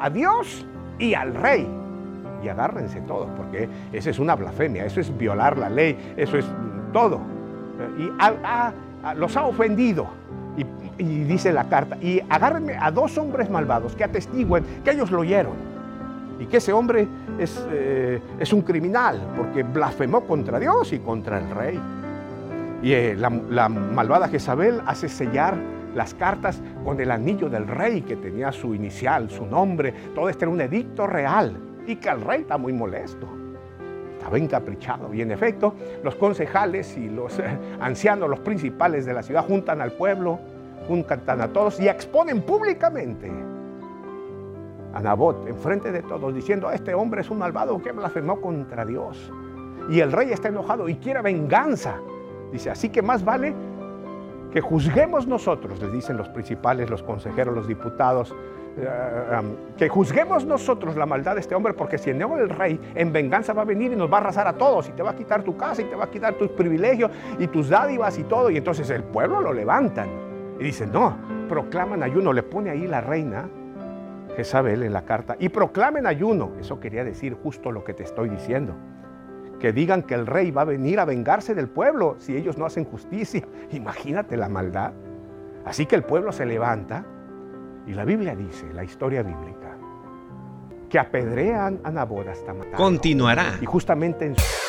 a Dios y al rey. Y agárrense todos, porque esa es una blasfemia, eso es violar la ley, eso es todo. Y los ha ofendido. Y, dice la carta, y agárrenme a dos hombres malvados que atestiguen que ellos lo oyeron. Y que ese hombre es, eh, es un criminal, porque blasfemó contra Dios y contra el rey. Y eh, la, la malvada Jezabel hace sellar las cartas con el anillo del rey que tenía su inicial, su nombre. Todo este era un edicto real y que el rey está muy molesto. Estaba encaprichado y en efecto los concejales y los eh, ancianos, los principales de la ciudad juntan al pueblo, juntan a todos y exponen públicamente a Nabot enfrente de todos diciendo, este hombre es un malvado que blasfemó contra Dios. Y el rey está enojado y quiere venganza. Dice, así que más vale que juzguemos nosotros, les dicen los principales, los consejeros, los diputados, eh, que juzguemos nosotros la maldad de este hombre, porque si no el rey en venganza va a venir y nos va a arrasar a todos, y te va a quitar tu casa, y te va a quitar tus privilegios, y tus dádivas y todo, y entonces el pueblo lo levantan. Y dicen, no, proclaman ayuno, le pone ahí la reina Jezabel en la carta, y proclamen ayuno. Eso quería decir justo lo que te estoy diciendo que digan que el rey va a venir a vengarse del pueblo si ellos no hacen justicia. Imagínate la maldad. Así que el pueblo se levanta y la Biblia dice, la historia bíblica, que apedrean a Nabot hasta matarlo. Continuará. Y justamente en su...